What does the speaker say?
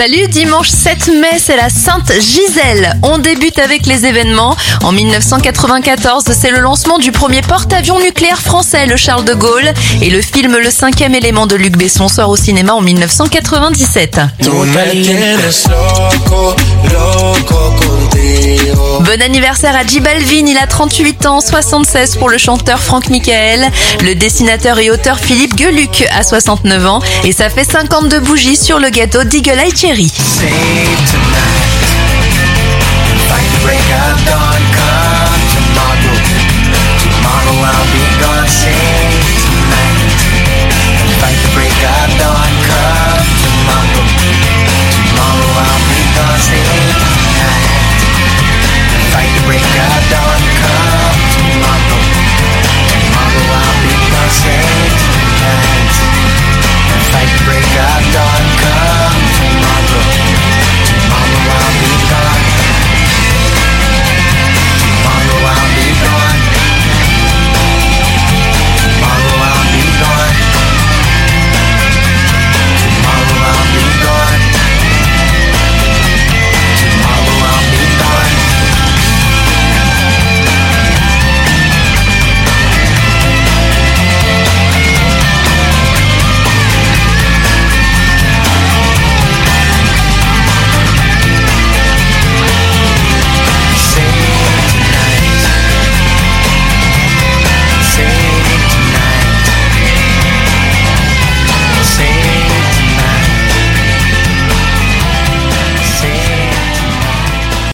Salut, dimanche 7 mai, c'est la Sainte Gisèle. On débute avec les événements. En 1994, c'est le lancement du premier porte-avions nucléaire français, le Charles de Gaulle. Et le film Le cinquième élément de Luc Besson sort au cinéma en 1997. Bon anniversaire à J Balvin, il a 38 ans, 76 pour le chanteur Franck Michael, le dessinateur et auteur Philippe Geluc a 69 ans et ça fait 52 bougies sur le gâteau d'Eagle Eye Cherry.